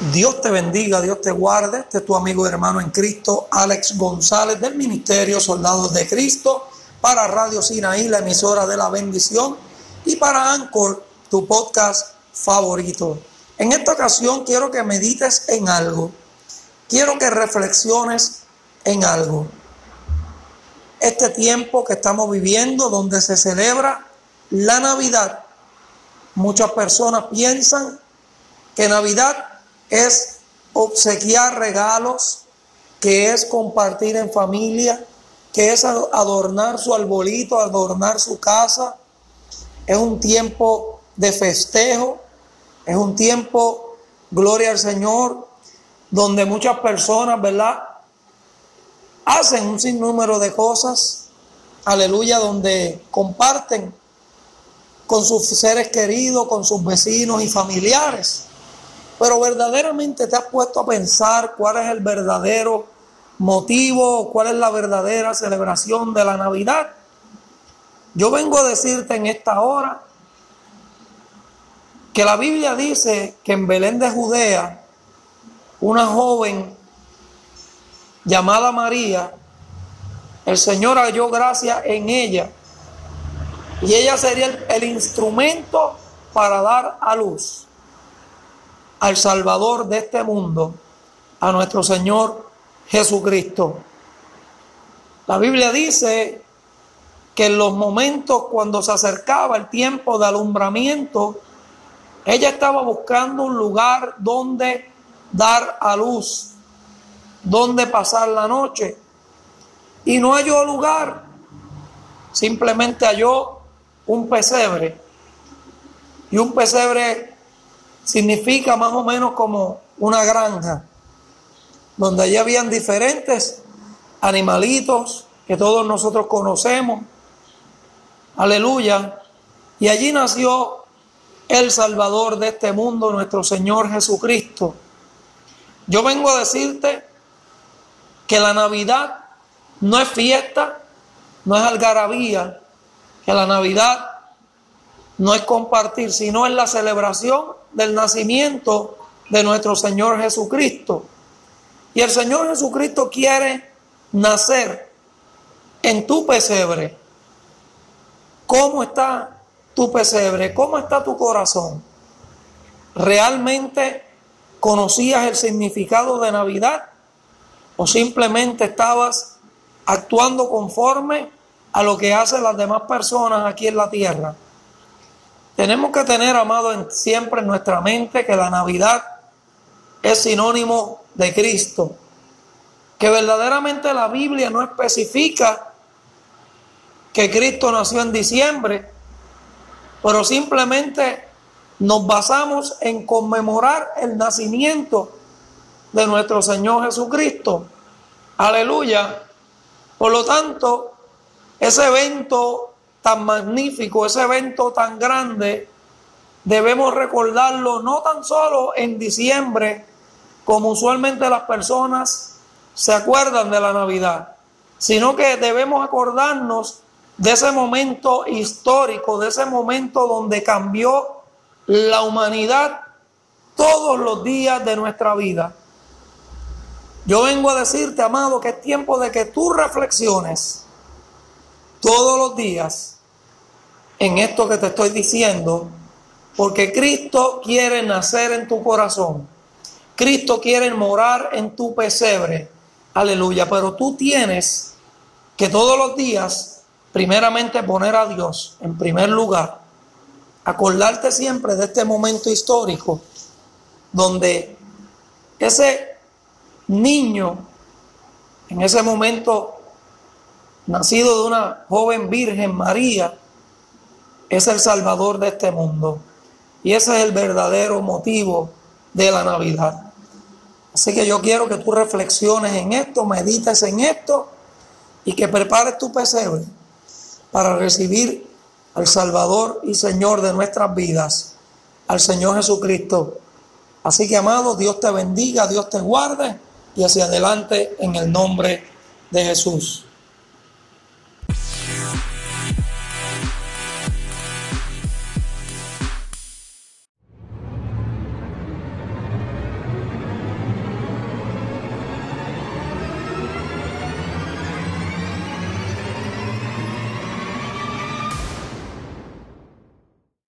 Dios te bendiga, Dios te guarde. Este es tu amigo y hermano en Cristo, Alex González, del Ministerio Soldados de Cristo, para Radio Sinaí, la emisora de la bendición, y para Anchor, tu podcast favorito. En esta ocasión quiero que medites en algo. Quiero que reflexiones en algo. Este tiempo que estamos viviendo, donde se celebra la Navidad, muchas personas piensan que Navidad es obsequiar regalos, que es compartir en familia, que es adornar su arbolito, adornar su casa. Es un tiempo de festejo, es un tiempo, gloria al Señor, donde muchas personas, ¿verdad? Hacen un sinnúmero de cosas, aleluya, donde comparten con sus seres queridos, con sus vecinos y familiares. Pero verdaderamente te has puesto a pensar cuál es el verdadero motivo, cuál es la verdadera celebración de la Navidad. Yo vengo a decirte en esta hora que la Biblia dice que en Belén de Judea, una joven llamada María, el Señor halló gracia en ella y ella sería el, el instrumento para dar a luz al Salvador de este mundo, a nuestro Señor Jesucristo. La Biblia dice que en los momentos cuando se acercaba el tiempo de alumbramiento, ella estaba buscando un lugar donde dar a luz, donde pasar la noche. Y no halló lugar, simplemente halló un pesebre. Y un pesebre significa más o menos como una granja, donde allí habían diferentes animalitos que todos nosotros conocemos. Aleluya. Y allí nació el Salvador de este mundo, nuestro Señor Jesucristo. Yo vengo a decirte que la Navidad no es fiesta, no es algarabía, que la Navidad no es compartir, sino es la celebración del nacimiento de nuestro Señor Jesucristo. Y el Señor Jesucristo quiere nacer en tu pesebre. ¿Cómo está tu pesebre? ¿Cómo está tu corazón? ¿Realmente conocías el significado de Navidad? ¿O simplemente estabas actuando conforme a lo que hacen las demás personas aquí en la tierra? Tenemos que tener, amado, siempre en nuestra mente que la Navidad es sinónimo de Cristo. Que verdaderamente la Biblia no especifica que Cristo nació en diciembre, pero simplemente nos basamos en conmemorar el nacimiento de nuestro Señor Jesucristo. Aleluya. Por lo tanto, ese evento tan magnífico, ese evento tan grande, debemos recordarlo no tan solo en diciembre, como usualmente las personas se acuerdan de la Navidad, sino que debemos acordarnos de ese momento histórico, de ese momento donde cambió la humanidad todos los días de nuestra vida. Yo vengo a decirte, amado, que es tiempo de que tú reflexiones todos los días en esto que te estoy diciendo, porque Cristo quiere nacer en tu corazón. Cristo quiere morar en tu pesebre. Aleluya. Pero tú tienes que todos los días, primeramente, poner a Dios en primer lugar. Acordarte siempre de este momento histórico donde ese niño, en ese momento nacido de una joven virgen María, es el Salvador de este mundo. Y ese es el verdadero motivo de la Navidad. Así que yo quiero que tú reflexiones en esto, medites en esto y que prepares tu pesebre para recibir al Salvador y Señor de nuestras vidas, al Señor Jesucristo. Así que, amado, Dios te bendiga, Dios te guarde y hacia adelante en el nombre de Jesús.